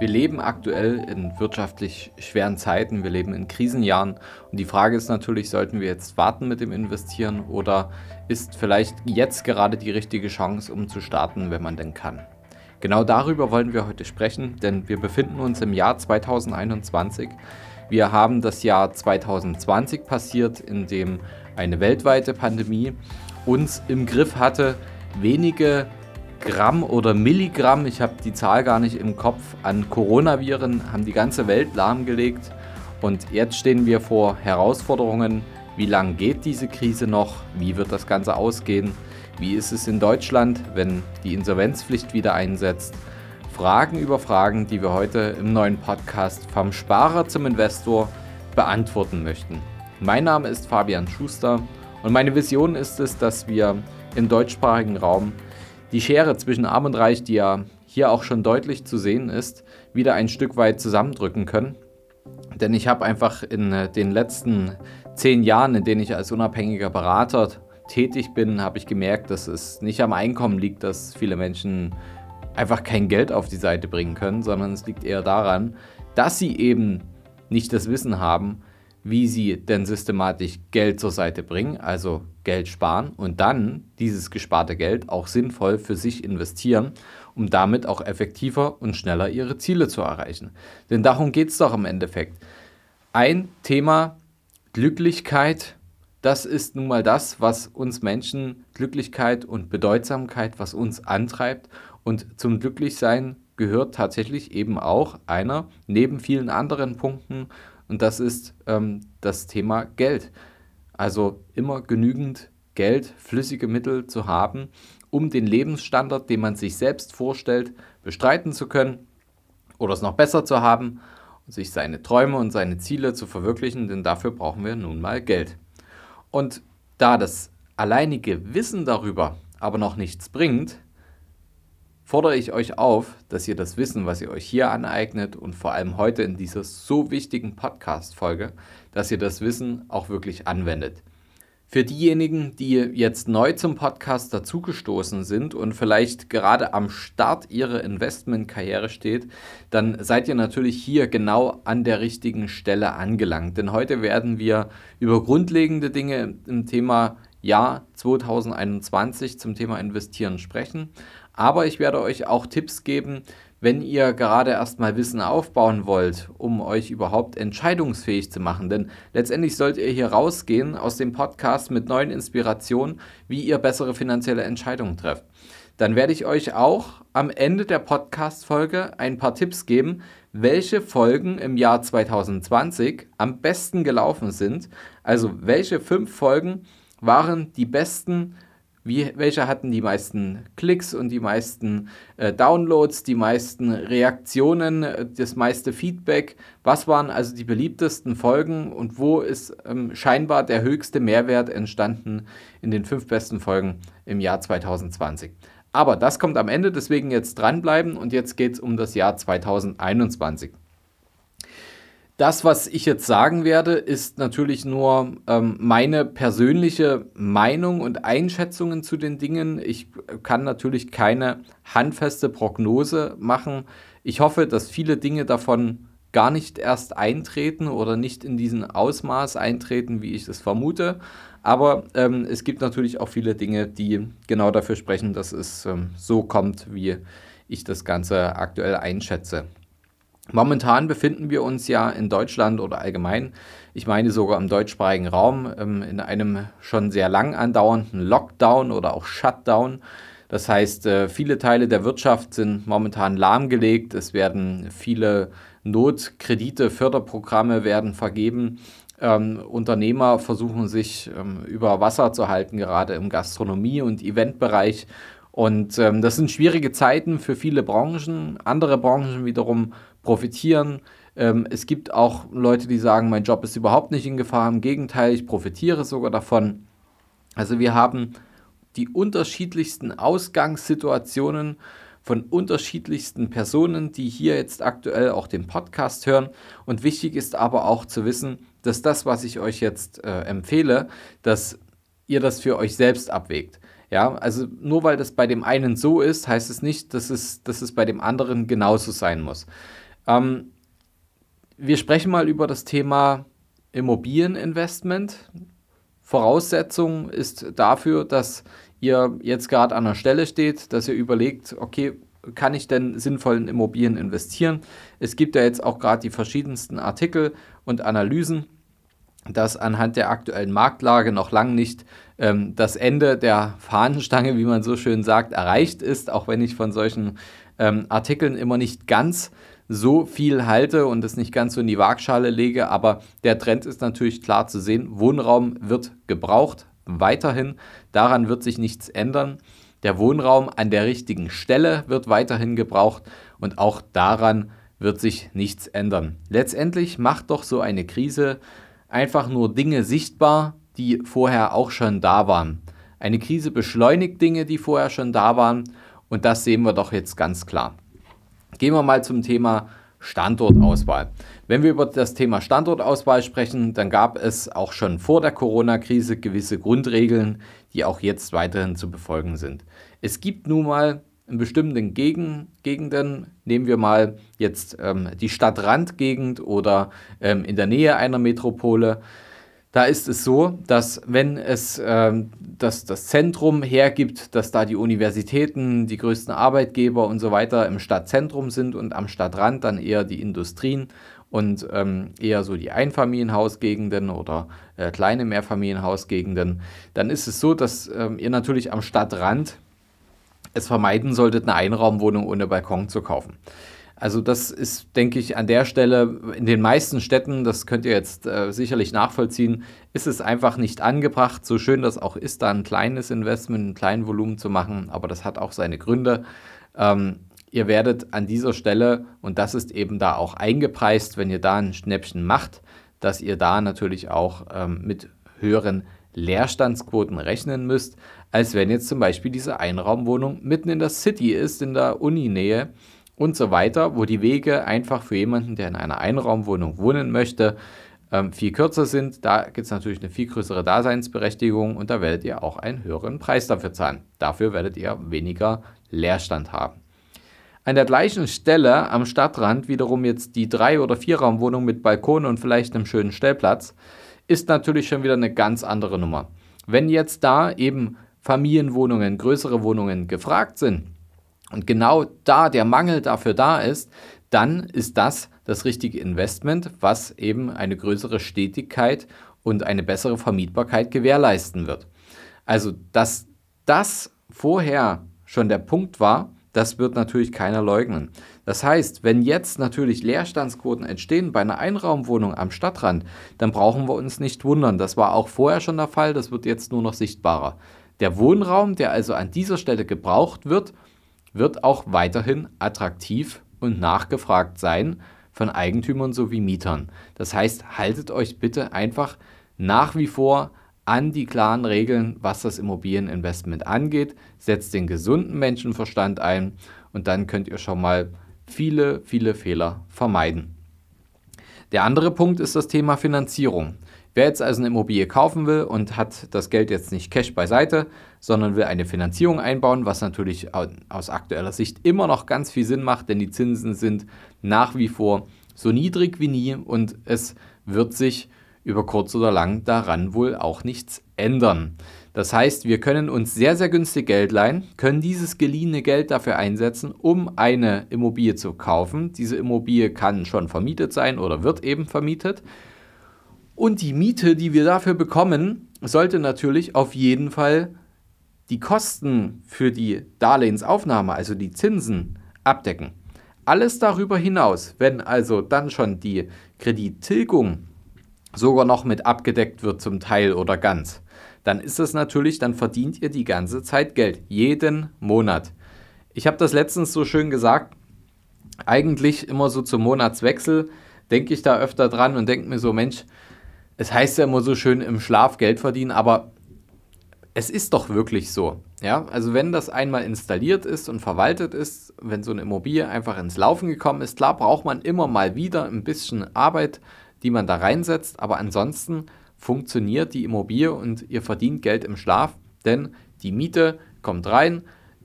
Wir leben aktuell in wirtschaftlich schweren Zeiten, wir leben in Krisenjahren und die Frage ist natürlich, sollten wir jetzt warten mit dem Investieren oder ist vielleicht jetzt gerade die richtige Chance, um zu starten, wenn man denn kann? Genau darüber wollen wir heute sprechen, denn wir befinden uns im Jahr 2021. Wir haben das Jahr 2020 passiert, in dem eine weltweite Pandemie uns im Griff hatte, wenige Gramm oder Milligramm, ich habe die Zahl gar nicht im Kopf, an Coronaviren haben die ganze Welt lahmgelegt. Und jetzt stehen wir vor Herausforderungen. Wie lange geht diese Krise noch? Wie wird das Ganze ausgehen? Wie ist es in Deutschland, wenn die Insolvenzpflicht wieder einsetzt? Fragen über Fragen, die wir heute im neuen Podcast vom Sparer zum Investor beantworten möchten. Mein Name ist Fabian Schuster und meine Vision ist es, dass wir im deutschsprachigen Raum die Schere zwischen Arm und Reich, die ja hier auch schon deutlich zu sehen ist, wieder ein Stück weit zusammendrücken können. Denn ich habe einfach in äh, den letzten zehn Jahren, in denen ich als unabhängiger Berater tätig bin, habe ich gemerkt, dass es nicht am Einkommen liegt, dass viele Menschen einfach kein Geld auf die Seite bringen können, sondern es liegt eher daran, dass sie eben nicht das Wissen haben, wie sie denn systematisch Geld zur Seite bringen, also Geld sparen und dann dieses gesparte Geld auch sinnvoll für sich investieren, um damit auch effektiver und schneller ihre Ziele zu erreichen. Denn darum geht es doch im Endeffekt. Ein Thema Glücklichkeit, das ist nun mal das, was uns Menschen Glücklichkeit und Bedeutsamkeit, was uns antreibt. Und zum Glücklichsein gehört tatsächlich eben auch einer, neben vielen anderen Punkten, und das ist ähm, das Thema Geld. Also immer genügend Geld, flüssige Mittel zu haben, um den Lebensstandard, den man sich selbst vorstellt, bestreiten zu können oder es noch besser zu haben und sich seine Träume und seine Ziele zu verwirklichen, denn dafür brauchen wir nun mal Geld. Und da das alleinige Wissen darüber aber noch nichts bringt, fordere ich euch auf, dass ihr das Wissen, was ihr euch hier aneignet und vor allem heute in dieser so wichtigen Podcast-Folge, dass ihr das Wissen auch wirklich anwendet. Für diejenigen, die jetzt neu zum Podcast dazugestoßen sind und vielleicht gerade am Start ihrer Investmentkarriere steht, dann seid ihr natürlich hier genau an der richtigen Stelle angelangt. Denn heute werden wir über grundlegende Dinge im Thema Jahr 2021 zum Thema Investieren sprechen. Aber ich werde euch auch Tipps geben, wenn ihr gerade erstmal Wissen aufbauen wollt, um euch überhaupt entscheidungsfähig zu machen. Denn letztendlich sollt ihr hier rausgehen aus dem Podcast mit neuen Inspirationen, wie ihr bessere finanzielle Entscheidungen trefft. Dann werde ich euch auch am Ende der Podcast-Folge ein paar Tipps geben, welche Folgen im Jahr 2020 am besten gelaufen sind. Also welche fünf Folgen waren die besten wie, welche hatten die meisten Klicks und die meisten äh, Downloads, die meisten Reaktionen, äh, das meiste Feedback? Was waren also die beliebtesten Folgen und wo ist ähm, scheinbar der höchste Mehrwert entstanden in den fünf besten Folgen im Jahr 2020? Aber das kommt am Ende, deswegen jetzt dranbleiben und jetzt geht es um das Jahr 2021. Das, was ich jetzt sagen werde, ist natürlich nur ähm, meine persönliche Meinung und Einschätzungen zu den Dingen. Ich kann natürlich keine handfeste Prognose machen. Ich hoffe, dass viele Dinge davon gar nicht erst eintreten oder nicht in diesem Ausmaß eintreten, wie ich es vermute. Aber ähm, es gibt natürlich auch viele Dinge, die genau dafür sprechen, dass es ähm, so kommt, wie ich das Ganze aktuell einschätze. Momentan befinden wir uns ja in Deutschland oder allgemein, ich meine sogar im deutschsprachigen Raum, ähm, in einem schon sehr lang andauernden Lockdown oder auch Shutdown. Das heißt, äh, viele Teile der Wirtschaft sind momentan lahmgelegt. Es werden viele Notkredite, Förderprogramme werden vergeben. Ähm, Unternehmer versuchen sich ähm, über Wasser zu halten, gerade im Gastronomie- und Eventbereich. Und ähm, das sind schwierige Zeiten für viele Branchen. Andere Branchen wiederum profitieren. Ähm, es gibt auch Leute, die sagen, mein Job ist überhaupt nicht in Gefahr. Im Gegenteil, ich profitiere sogar davon. Also wir haben die unterschiedlichsten Ausgangssituationen von unterschiedlichsten Personen, die hier jetzt aktuell auch den Podcast hören. Und wichtig ist aber auch zu wissen, dass das, was ich euch jetzt äh, empfehle, dass ihr das für euch selbst abwägt. Ja, also nur weil das bei dem einen so ist, heißt es nicht, dass es, dass es bei dem anderen genauso sein muss. Ähm, wir sprechen mal über das Thema Immobilieninvestment. Voraussetzung ist dafür, dass ihr jetzt gerade an der Stelle steht, dass ihr überlegt, okay, kann ich denn sinnvoll in Immobilien investieren? Es gibt ja jetzt auch gerade die verschiedensten Artikel und Analysen, dass anhand der aktuellen Marktlage noch lang nicht ähm, das Ende der Fahnenstange, wie man so schön sagt, erreicht ist, auch wenn ich von solchen ähm, Artikeln immer nicht ganz so viel halte und es nicht ganz so in die Waagschale lege. Aber der Trend ist natürlich klar zu sehen. Wohnraum wird gebraucht, weiterhin. Daran wird sich nichts ändern. Der Wohnraum an der richtigen Stelle wird weiterhin gebraucht und auch daran wird sich nichts ändern. Letztendlich macht doch so eine Krise einfach nur Dinge sichtbar, die vorher auch schon da waren. Eine Krise beschleunigt Dinge, die vorher schon da waren und das sehen wir doch jetzt ganz klar. Gehen wir mal zum Thema Standortauswahl. Wenn wir über das Thema Standortauswahl sprechen, dann gab es auch schon vor der Corona-Krise gewisse Grundregeln, die auch jetzt weiterhin zu befolgen sind. Es gibt nun mal in bestimmten Gegen Gegenden, nehmen wir mal jetzt ähm, die Stadtrandgegend oder ähm, in der Nähe einer Metropole, da ist es so, dass wenn es ähm, das, das Zentrum hergibt, dass da die Universitäten, die größten Arbeitgeber und so weiter im Stadtzentrum sind und am Stadtrand dann eher die Industrien und ähm, eher so die Einfamilienhausgegenden oder äh, kleine Mehrfamilienhausgegenden, dann ist es so, dass ähm, ihr natürlich am Stadtrand es vermeiden solltet, eine Einraumwohnung ohne Balkon zu kaufen. Also das ist, denke ich, an der Stelle in den meisten Städten, das könnt ihr jetzt äh, sicherlich nachvollziehen, ist es einfach nicht angebracht. So schön das auch ist, da ein kleines Investment, ein kleines Volumen zu machen, aber das hat auch seine Gründe. Ähm, ihr werdet an dieser Stelle, und das ist eben da auch eingepreist, wenn ihr da ein Schnäppchen macht, dass ihr da natürlich auch ähm, mit höheren Leerstandsquoten rechnen müsst, als wenn jetzt zum Beispiel diese Einraumwohnung mitten in der City ist, in der Uninähe und so weiter, wo die Wege einfach für jemanden, der in einer Einraumwohnung wohnen möchte, ähm, viel kürzer sind. Da gibt es natürlich eine viel größere Daseinsberechtigung und da werdet ihr auch einen höheren Preis dafür zahlen. Dafür werdet ihr weniger Leerstand haben. An der gleichen Stelle am Stadtrand wiederum jetzt die Drei- oder Vierraumwohnung mit Balkon und vielleicht einem schönen Stellplatz ist natürlich schon wieder eine ganz andere Nummer. Wenn jetzt da eben Familienwohnungen, größere Wohnungen gefragt sind, und genau da der Mangel dafür da ist, dann ist das das richtige Investment, was eben eine größere Stetigkeit und eine bessere Vermietbarkeit gewährleisten wird. Also, dass das vorher schon der Punkt war, das wird natürlich keiner leugnen. Das heißt, wenn jetzt natürlich Leerstandsquoten entstehen bei einer Einraumwohnung am Stadtrand, dann brauchen wir uns nicht wundern. Das war auch vorher schon der Fall, das wird jetzt nur noch sichtbarer. Der Wohnraum, der also an dieser Stelle gebraucht wird, wird auch weiterhin attraktiv und nachgefragt sein von Eigentümern sowie Mietern. Das heißt, haltet euch bitte einfach nach wie vor an die klaren Regeln, was das Immobilieninvestment angeht, setzt den gesunden Menschenverstand ein und dann könnt ihr schon mal viele, viele Fehler vermeiden. Der andere Punkt ist das Thema Finanzierung. Wer jetzt also eine Immobilie kaufen will und hat das Geld jetzt nicht Cash beiseite, sondern will eine Finanzierung einbauen, was natürlich aus aktueller Sicht immer noch ganz viel Sinn macht, denn die Zinsen sind nach wie vor so niedrig wie nie und es wird sich über kurz oder lang daran wohl auch nichts ändern. Das heißt, wir können uns sehr, sehr günstig Geld leihen, können dieses geliehene Geld dafür einsetzen, um eine Immobilie zu kaufen. Diese Immobilie kann schon vermietet sein oder wird eben vermietet. Und die Miete, die wir dafür bekommen, sollte natürlich auf jeden Fall die Kosten für die Darlehensaufnahme, also die Zinsen, abdecken. Alles darüber hinaus, wenn also dann schon die Kredittilgung sogar noch mit abgedeckt wird zum Teil oder ganz, dann ist es natürlich, dann verdient ihr die ganze Zeit Geld, jeden Monat. Ich habe das letztens so schön gesagt, eigentlich immer so zum Monatswechsel denke ich da öfter dran und denke mir so, Mensch, es heißt ja immer so schön im Schlaf Geld verdienen, aber es ist doch wirklich so. Ja, also wenn das einmal installiert ist und verwaltet ist, wenn so eine Immobilie einfach ins Laufen gekommen ist, klar braucht man immer mal wieder ein bisschen Arbeit, die man da reinsetzt, aber ansonsten funktioniert die Immobilie und ihr verdient Geld im Schlaf, denn die Miete kommt rein,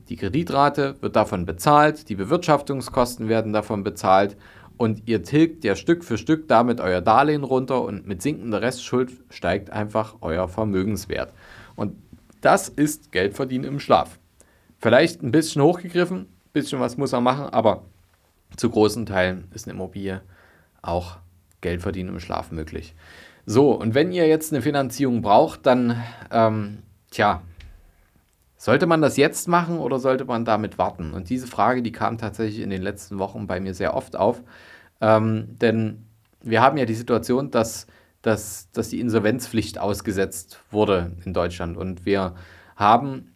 die Kreditrate wird davon bezahlt, die Bewirtschaftungskosten werden davon bezahlt und ihr tilgt ja Stück für Stück damit euer Darlehen runter und mit sinkender Restschuld steigt einfach euer Vermögenswert. Und das ist Geldverdienen im Schlaf. Vielleicht ein bisschen hochgegriffen, ein bisschen was muss er machen, aber zu großen Teilen ist eine Immobilie auch Geldverdienen im Schlaf möglich. So, und wenn ihr jetzt eine Finanzierung braucht, dann, ähm, tja, sollte man das jetzt machen oder sollte man damit warten? Und diese Frage, die kam tatsächlich in den letzten Wochen bei mir sehr oft auf. Ähm, denn wir haben ja die Situation, dass, dass, dass die Insolvenzpflicht ausgesetzt wurde in Deutschland. Und wir haben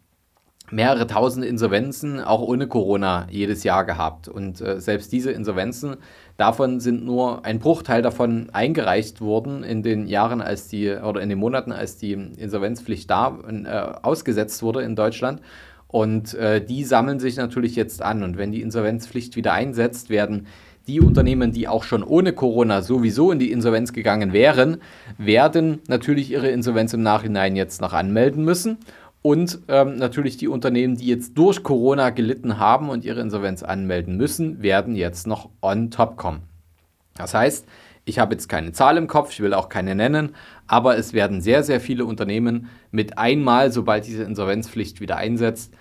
mehrere tausend Insolvenzen auch ohne Corona jedes Jahr gehabt. Und äh, selbst diese Insolvenzen, davon sind nur ein Bruchteil davon eingereicht worden in den Jahren, als die oder in den Monaten, als die Insolvenzpflicht da äh, ausgesetzt wurde in Deutschland. Und äh, die sammeln sich natürlich jetzt an. Und wenn die Insolvenzpflicht wieder einsetzt, werden die Unternehmen, die auch schon ohne Corona sowieso in die Insolvenz gegangen wären, werden natürlich ihre Insolvenz im Nachhinein jetzt noch anmelden müssen. Und ähm, natürlich die Unternehmen, die jetzt durch Corona gelitten haben und ihre Insolvenz anmelden müssen, werden jetzt noch on top kommen. Das heißt, ich habe jetzt keine Zahl im Kopf, ich will auch keine nennen, aber es werden sehr, sehr viele Unternehmen mit einmal, sobald diese Insolvenzpflicht wieder einsetzt,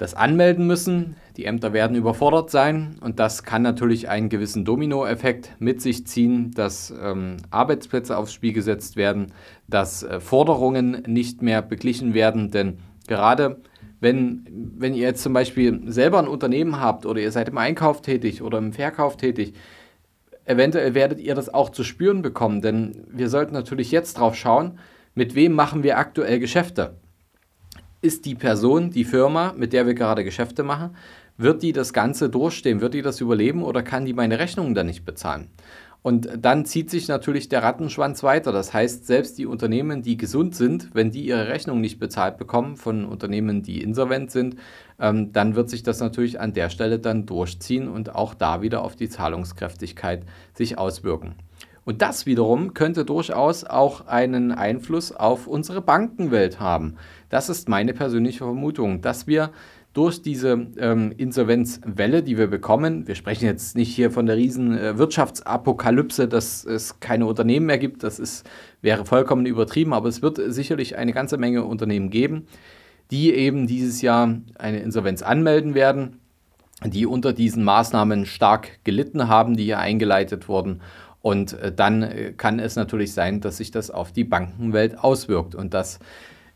das anmelden müssen. Die Ämter werden überfordert sein und das kann natürlich einen gewissen Dominoeffekt mit sich ziehen, dass ähm, Arbeitsplätze aufs Spiel gesetzt werden, dass äh, Forderungen nicht mehr beglichen werden, denn gerade wenn, wenn ihr jetzt zum Beispiel selber ein Unternehmen habt oder ihr seid im Einkauf tätig oder im Verkauf tätig, eventuell werdet ihr das auch zu spüren bekommen, denn wir sollten natürlich jetzt drauf schauen, mit wem machen wir aktuell Geschäfte ist die Person, die Firma, mit der wir gerade Geschäfte machen, wird die das Ganze durchstehen? Wird die das überleben oder kann die meine Rechnungen dann nicht bezahlen? Und dann zieht sich natürlich der Rattenschwanz weiter. Das heißt, selbst die Unternehmen, die gesund sind, wenn die ihre Rechnung nicht bezahlt bekommen von Unternehmen, die insolvent sind, ähm, dann wird sich das natürlich an der Stelle dann durchziehen und auch da wieder auf die Zahlungskräftigkeit sich auswirken. Und das wiederum könnte durchaus auch einen Einfluss auf unsere Bankenwelt haben. Das ist meine persönliche Vermutung, dass wir durch diese ähm, Insolvenzwelle, die wir bekommen, wir sprechen jetzt nicht hier von der riesen äh, Wirtschaftsapokalypse, dass es keine Unternehmen mehr gibt, das ist, wäre vollkommen übertrieben, aber es wird sicherlich eine ganze Menge Unternehmen geben, die eben dieses Jahr eine Insolvenz anmelden werden, die unter diesen Maßnahmen stark gelitten haben, die hier eingeleitet wurden und äh, dann äh, kann es natürlich sein, dass sich das auf die Bankenwelt auswirkt. Und das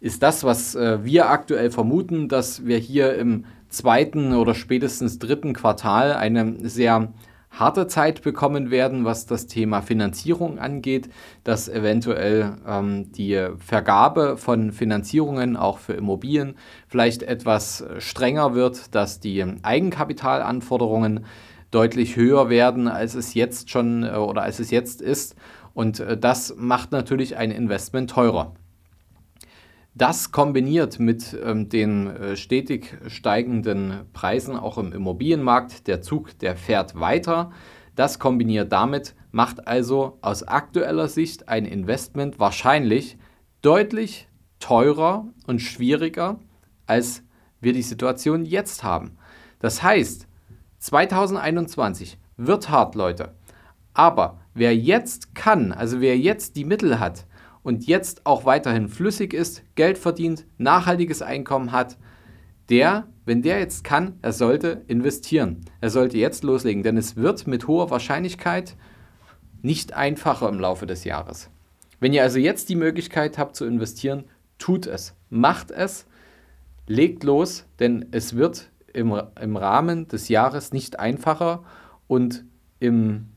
ist das, was äh, wir aktuell vermuten, dass wir hier im zweiten oder spätestens dritten Quartal eine sehr harte Zeit bekommen werden, was das Thema Finanzierung angeht, dass eventuell ähm, die Vergabe von Finanzierungen auch für Immobilien vielleicht etwas strenger wird, dass die Eigenkapitalanforderungen deutlich höher werden, als es jetzt schon äh, oder als es jetzt ist. Und äh, das macht natürlich ein Investment teurer. Das kombiniert mit ähm, den äh, stetig steigenden Preisen auch im Immobilienmarkt, der Zug, der fährt weiter. Das kombiniert damit macht also aus aktueller Sicht ein Investment wahrscheinlich deutlich teurer und schwieriger, als wir die Situation jetzt haben. Das heißt, 2021 wird hart, Leute. Aber wer jetzt kann, also wer jetzt die Mittel hat und jetzt auch weiterhin flüssig ist, Geld verdient, nachhaltiges Einkommen hat, der, wenn der jetzt kann, er sollte investieren. Er sollte jetzt loslegen, denn es wird mit hoher Wahrscheinlichkeit nicht einfacher im Laufe des Jahres. Wenn ihr also jetzt die Möglichkeit habt zu investieren, tut es, macht es, legt los, denn es wird im, im Rahmen des Jahres nicht einfacher und im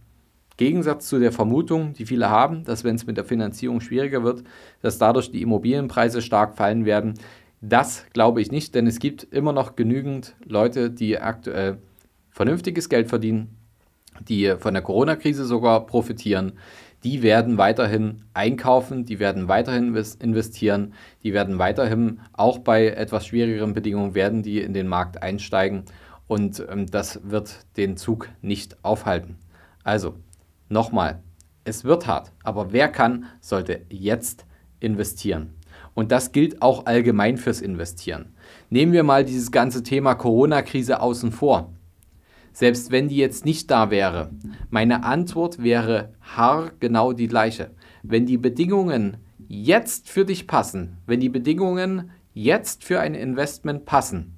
Gegensatz zu der Vermutung, die viele haben, dass wenn es mit der Finanzierung schwieriger wird, dass dadurch die Immobilienpreise stark fallen werden. Das glaube ich nicht, denn es gibt immer noch genügend Leute, die aktuell vernünftiges Geld verdienen, die von der Corona-Krise sogar profitieren, die werden weiterhin einkaufen, die werden weiterhin investieren, die werden weiterhin auch bei etwas schwierigeren Bedingungen werden die in den Markt einsteigen und ähm, das wird den Zug nicht aufhalten. Also nochmal, es wird hart, aber wer kann, sollte jetzt investieren. Und das gilt auch allgemein fürs Investieren. Nehmen wir mal dieses ganze Thema Corona-Krise außen vor. selbst wenn die jetzt nicht da wäre, meine Antwort wäre haargenau die gleiche. Wenn die Bedingungen jetzt für dich passen, wenn die Bedingungen jetzt für ein Investment passen,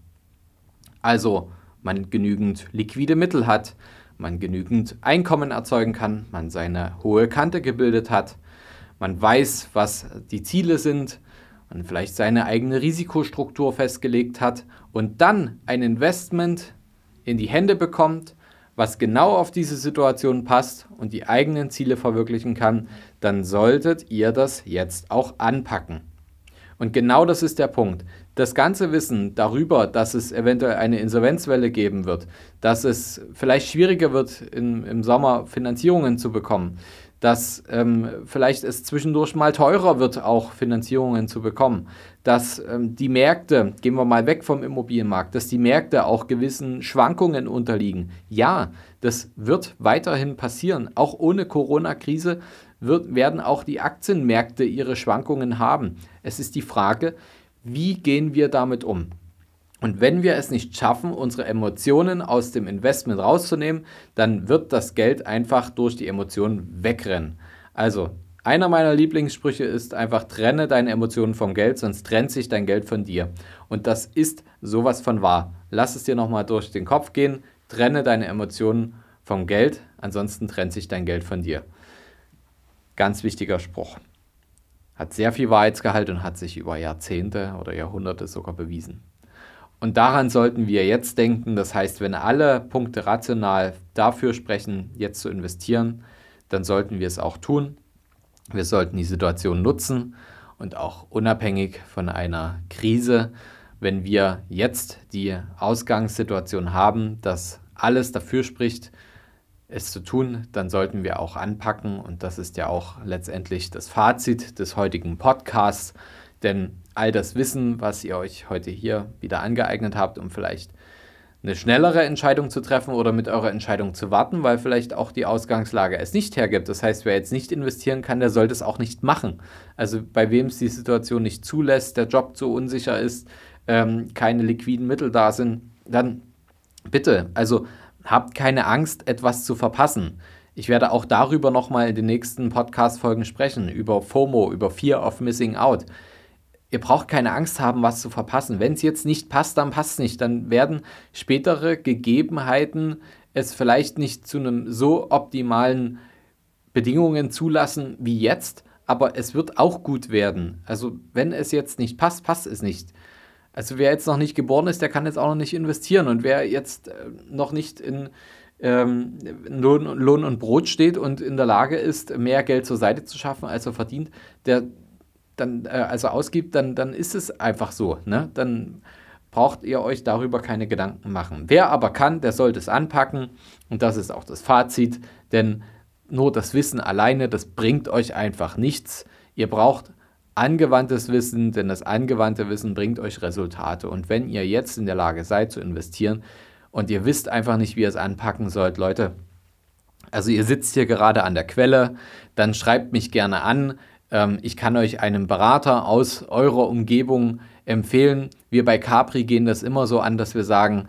also man genügend liquide Mittel hat, man genügend Einkommen erzeugen kann, man seine hohe Kante gebildet hat, man weiß, was die Ziele sind, man vielleicht seine eigene Risikostruktur festgelegt hat und dann ein Investment in die Hände bekommt, was genau auf diese Situation passt und die eigenen Ziele verwirklichen kann, dann solltet ihr das jetzt auch anpacken. Und genau das ist der Punkt. Das ganze Wissen darüber, dass es eventuell eine Insolvenzwelle geben wird, dass es vielleicht schwieriger wird, in, im Sommer Finanzierungen zu bekommen, dass ähm, vielleicht es zwischendurch mal teurer wird, auch Finanzierungen zu bekommen, dass ähm, die Märkte, gehen wir mal weg vom Immobilienmarkt, dass die Märkte auch gewissen Schwankungen unterliegen. Ja, das wird weiterhin passieren. Auch ohne Corona-Krise werden auch die Aktienmärkte ihre Schwankungen haben. Es ist die Frage, wie gehen wir damit um? Und wenn wir es nicht schaffen, unsere Emotionen aus dem Investment rauszunehmen, dann wird das Geld einfach durch die Emotionen wegrennen. Also, einer meiner Lieblingssprüche ist einfach, trenne deine Emotionen vom Geld, sonst trennt sich dein Geld von dir. Und das ist sowas von wahr. Lass es dir nochmal durch den Kopf gehen, trenne deine Emotionen vom Geld, ansonsten trennt sich dein Geld von dir. Ganz wichtiger Spruch. Hat sehr viel Wahrheitsgehalt und hat sich über Jahrzehnte oder Jahrhunderte sogar bewiesen. Und daran sollten wir jetzt denken. Das heißt, wenn alle Punkte rational dafür sprechen, jetzt zu investieren, dann sollten wir es auch tun. Wir sollten die Situation nutzen und auch unabhängig von einer Krise, wenn wir jetzt die Ausgangssituation haben, dass alles dafür spricht, es zu tun, dann sollten wir auch anpacken. Und das ist ja auch letztendlich das Fazit des heutigen Podcasts. Denn all das Wissen, was ihr euch heute hier wieder angeeignet habt, um vielleicht eine schnellere Entscheidung zu treffen oder mit eurer Entscheidung zu warten, weil vielleicht auch die Ausgangslage es nicht hergibt. Das heißt, wer jetzt nicht investieren kann, der sollte es auch nicht machen. Also bei wem es die Situation nicht zulässt, der Job zu unsicher ist, ähm, keine liquiden Mittel da sind, dann bitte, also habt keine Angst, etwas zu verpassen. Ich werde auch darüber nochmal in den nächsten Podcast-Folgen sprechen, über FOMO, über Fear of Missing Out ihr braucht keine Angst haben, was zu verpassen. Wenn es jetzt nicht passt, dann passt es nicht. Dann werden spätere Gegebenheiten es vielleicht nicht zu einem so optimalen Bedingungen zulassen wie jetzt, aber es wird auch gut werden. Also wenn es jetzt nicht passt, passt es nicht. Also wer jetzt noch nicht geboren ist, der kann jetzt auch noch nicht investieren. Und wer jetzt äh, noch nicht in ähm, Lohn, Lohn und Brot steht und in der Lage ist, mehr Geld zur Seite zu schaffen, als er verdient, der dann äh, also ausgibt, dann, dann ist es einfach so. Ne? Dann braucht ihr euch darüber keine Gedanken machen. Wer aber kann, der sollte es anpacken und das ist auch das Fazit, denn nur das Wissen alleine, das bringt euch einfach nichts. Ihr braucht angewandtes Wissen, denn das angewandte Wissen bringt euch Resultate. Und wenn ihr jetzt in der Lage seid zu investieren und ihr wisst einfach nicht, wie ihr es anpacken sollt, Leute, also ihr sitzt hier gerade an der Quelle, dann schreibt mich gerne an. Ähm, ich kann euch einen Berater aus eurer Umgebung empfehlen. Wir bei Capri gehen das immer so an, dass wir sagen,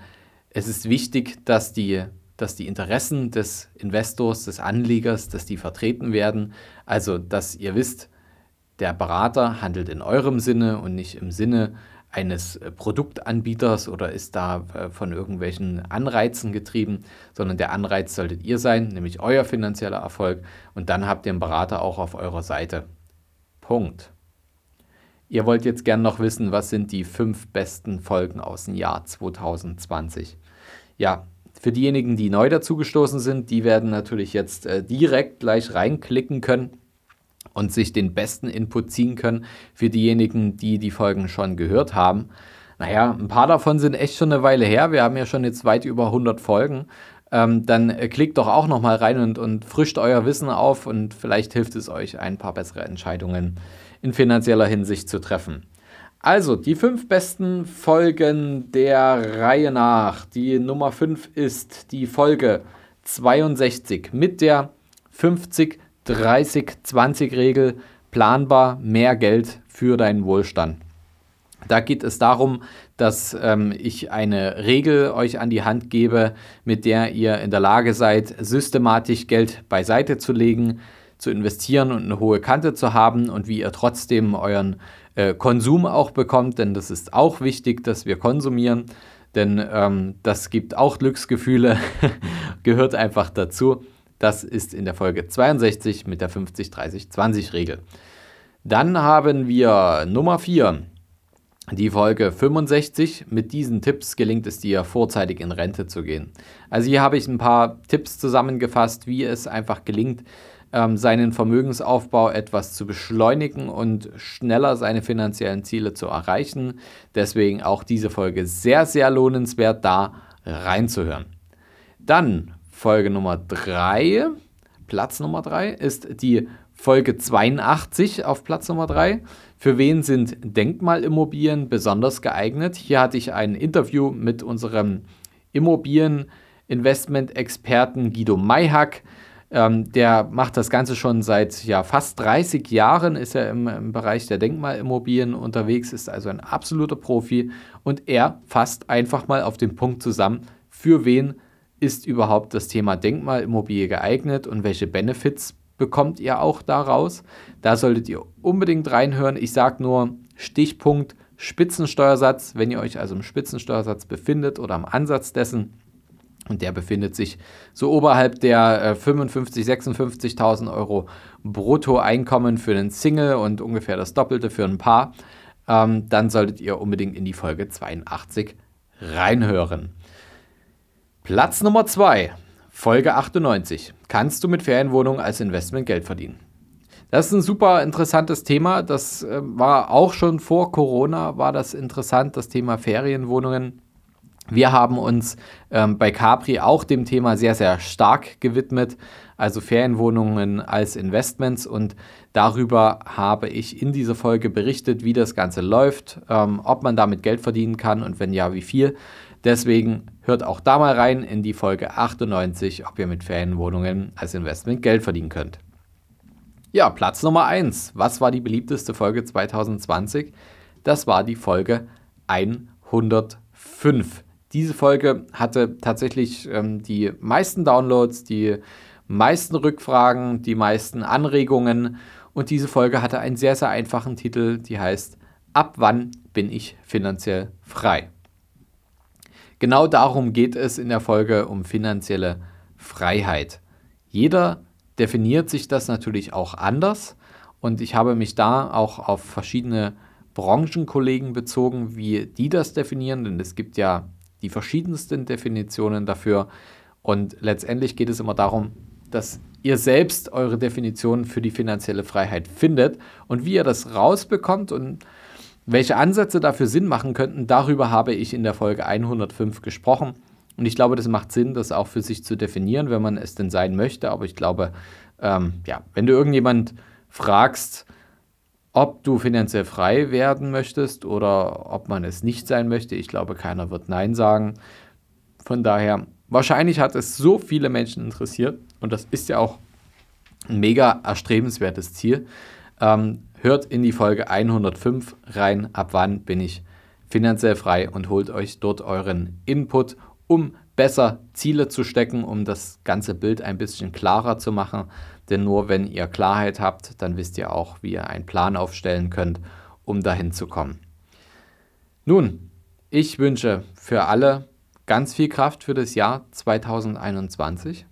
es ist wichtig, dass die, dass die Interessen des Investors, des Anlegers, dass die vertreten werden. Also, dass ihr wisst, der Berater handelt in eurem Sinne und nicht im Sinne eines Produktanbieters oder ist da äh, von irgendwelchen Anreizen getrieben, sondern der Anreiz solltet ihr sein, nämlich euer finanzieller Erfolg und dann habt ihr einen Berater auch auf eurer Seite. Punkt. Ihr wollt jetzt gern noch wissen, was sind die fünf besten Folgen aus dem Jahr 2020? Ja, für diejenigen, die neu dazugestoßen sind, die werden natürlich jetzt äh, direkt gleich reinklicken können und sich den besten Input ziehen können. Für diejenigen, die die Folgen schon gehört haben, naja, ein paar davon sind echt schon eine Weile her. Wir haben ja schon jetzt weit über 100 Folgen ähm, dann äh, klickt doch auch noch mal rein und, und frischt euer Wissen auf und vielleicht hilft es euch, ein paar bessere Entscheidungen in finanzieller Hinsicht zu treffen. Also, die fünf besten Folgen der Reihe nach. Die Nummer 5 ist die Folge 62 mit der 50-30-20-Regel planbar mehr Geld für deinen Wohlstand. Da geht es darum, dass ähm, ich eine Regel euch an die Hand gebe, mit der ihr in der Lage seid, systematisch Geld beiseite zu legen, zu investieren und eine hohe Kante zu haben und wie ihr trotzdem euren äh, Konsum auch bekommt, denn das ist auch wichtig, dass wir konsumieren, denn ähm, das gibt auch Glücksgefühle, gehört einfach dazu. Das ist in der Folge 62 mit der 50-30-20-Regel. Dann haben wir Nummer 4, die Folge 65. Mit diesen Tipps gelingt es dir, vorzeitig in Rente zu gehen. Also hier habe ich ein paar Tipps zusammengefasst, wie es einfach gelingt, ähm, seinen Vermögensaufbau etwas zu beschleunigen und schneller seine finanziellen Ziele zu erreichen. Deswegen auch diese Folge sehr, sehr lohnenswert, da reinzuhören. Dann Folge Nummer 3, Platz Nummer 3 ist die Folge 82 auf Platz Nummer 3. Für wen sind Denkmalimmobilien besonders geeignet? Hier hatte ich ein Interview mit unserem Immobilieninvestment-Experten Guido Mayhack. Ähm, der macht das Ganze schon seit ja, fast 30 Jahren, ist er im, im Bereich der Denkmalimmobilien unterwegs, ist also ein absoluter Profi und er fasst einfach mal auf den Punkt zusammen, für wen ist überhaupt das Thema Denkmalimmobilie geeignet und welche Benefits bekommt ihr auch daraus. Da solltet ihr unbedingt reinhören. Ich sage nur Stichpunkt Spitzensteuersatz, wenn ihr euch also im Spitzensteuersatz befindet oder am Ansatz dessen. Und der befindet sich so oberhalb der 55.000, 56.000 Euro Bruttoeinkommen für einen Single und ungefähr das Doppelte für ein Paar. Ähm, dann solltet ihr unbedingt in die Folge 82 reinhören. Platz Nummer 2 Folge 98. Kannst du mit Ferienwohnungen als Investment Geld verdienen? Das ist ein super interessantes Thema. Das äh, war auch schon vor Corona, war das interessant, das Thema Ferienwohnungen. Wir haben uns ähm, bei Capri auch dem Thema sehr, sehr stark gewidmet, also Ferienwohnungen als Investments. Und darüber habe ich in dieser Folge berichtet, wie das Ganze läuft, ähm, ob man damit Geld verdienen kann und wenn ja, wie viel. Deswegen hört auch da mal rein in die Folge 98, ob ihr mit Ferienwohnungen als Investment Geld verdienen könnt. Ja, Platz Nummer 1. Was war die beliebteste Folge 2020? Das war die Folge 105. Diese Folge hatte tatsächlich ähm, die meisten Downloads, die meisten Rückfragen, die meisten Anregungen und diese Folge hatte einen sehr, sehr einfachen Titel, die heißt Ab wann bin ich finanziell frei? Genau darum geht es in der Folge um finanzielle Freiheit. Jeder definiert sich das natürlich auch anders. Und ich habe mich da auch auf verschiedene Branchenkollegen bezogen, wie die das definieren, denn es gibt ja die verschiedensten Definitionen dafür. Und letztendlich geht es immer darum, dass ihr selbst eure Definition für die finanzielle Freiheit findet und wie ihr das rausbekommt. Und welche Ansätze dafür Sinn machen könnten, darüber habe ich in der Folge 105 gesprochen. Und ich glaube, das macht Sinn, das auch für sich zu definieren, wenn man es denn sein möchte. Aber ich glaube, ähm, ja, wenn du irgendjemand fragst, ob du finanziell frei werden möchtest oder ob man es nicht sein möchte, ich glaube, keiner wird Nein sagen. Von daher, wahrscheinlich hat es so viele Menschen interessiert und das ist ja auch ein mega erstrebenswertes Ziel. Ähm, Hört in die Folge 105 rein, ab wann bin ich finanziell frei und holt euch dort euren Input, um besser Ziele zu stecken, um das ganze Bild ein bisschen klarer zu machen. Denn nur wenn ihr Klarheit habt, dann wisst ihr auch, wie ihr einen Plan aufstellen könnt, um dahin zu kommen. Nun, ich wünsche für alle ganz viel Kraft für das Jahr 2021.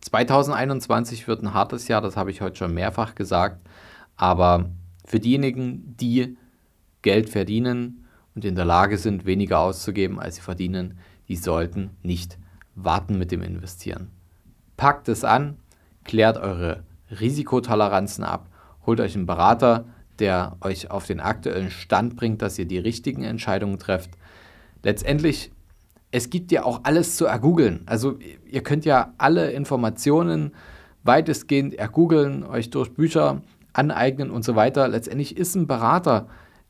2021 wird ein hartes Jahr, das habe ich heute schon mehrfach gesagt. Aber für diejenigen, die Geld verdienen und in der Lage sind, weniger auszugeben, als sie verdienen, die sollten nicht warten mit dem Investieren. Packt es an, klärt eure Risikotoleranzen ab, holt euch einen Berater, der euch auf den aktuellen Stand bringt, dass ihr die richtigen Entscheidungen trefft. Letztendlich, es gibt ja auch alles zu ergoogeln. Also ihr könnt ja alle Informationen weitestgehend ergoogeln, euch durch Bücher aneignen und so weiter. Letztendlich ist ein Berater,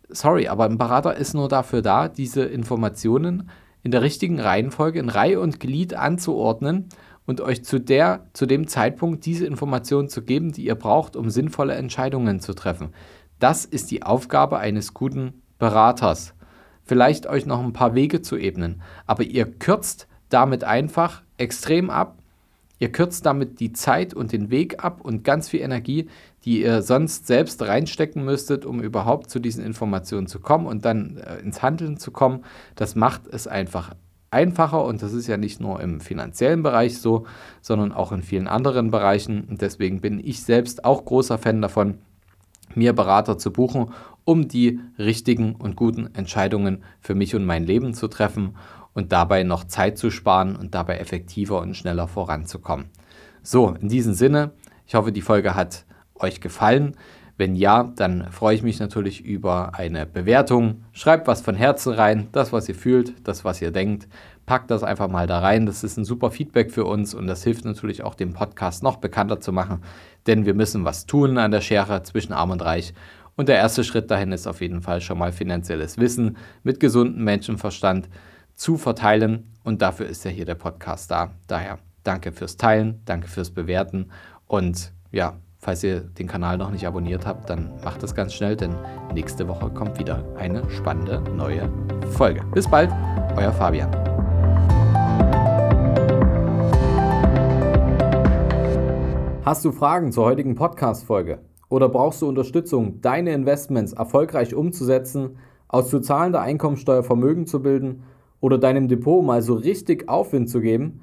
sorry, aber ein Berater ist nur dafür da, diese Informationen in der richtigen Reihenfolge in Reihe und Glied anzuordnen und euch zu der zu dem Zeitpunkt diese Informationen zu geben, die ihr braucht, um sinnvolle Entscheidungen zu treffen. Das ist die Aufgabe eines guten Beraters, vielleicht euch noch ein paar Wege zu ebnen, aber ihr kürzt damit einfach extrem ab. Ihr kürzt damit die Zeit und den Weg ab und ganz viel Energie, die ihr sonst selbst reinstecken müsstet, um überhaupt zu diesen Informationen zu kommen und dann äh, ins Handeln zu kommen. Das macht es einfach einfacher und das ist ja nicht nur im finanziellen Bereich so, sondern auch in vielen anderen Bereichen. Und deswegen bin ich selbst auch großer Fan davon, mir Berater zu buchen, um die richtigen und guten Entscheidungen für mich und mein Leben zu treffen und dabei noch Zeit zu sparen und dabei effektiver und schneller voranzukommen. So, in diesem Sinne, ich hoffe, die Folge hat euch gefallen. Wenn ja, dann freue ich mich natürlich über eine Bewertung. Schreibt was von Herzen rein, das, was ihr fühlt, das, was ihr denkt. Packt das einfach mal da rein. Das ist ein super Feedback für uns und das hilft natürlich auch, den Podcast noch bekannter zu machen, denn wir müssen was tun an der Schere zwischen Arm und Reich. Und der erste Schritt dahin ist auf jeden Fall schon mal finanzielles Wissen mit gesundem Menschenverstand zu verteilen. Und dafür ist ja hier der Podcast da. Daher danke fürs Teilen, danke fürs Bewerten und ja, Falls ihr den Kanal noch nicht abonniert habt, dann macht das ganz schnell, denn nächste Woche kommt wieder eine spannende neue Folge. Bis bald, euer Fabian. Hast du Fragen zur heutigen Podcast-Folge? Oder brauchst du Unterstützung, deine Investments erfolgreich umzusetzen, aus zu zahlender Einkommensteuer Vermögen zu bilden oder deinem Depot mal so richtig Aufwind zu geben?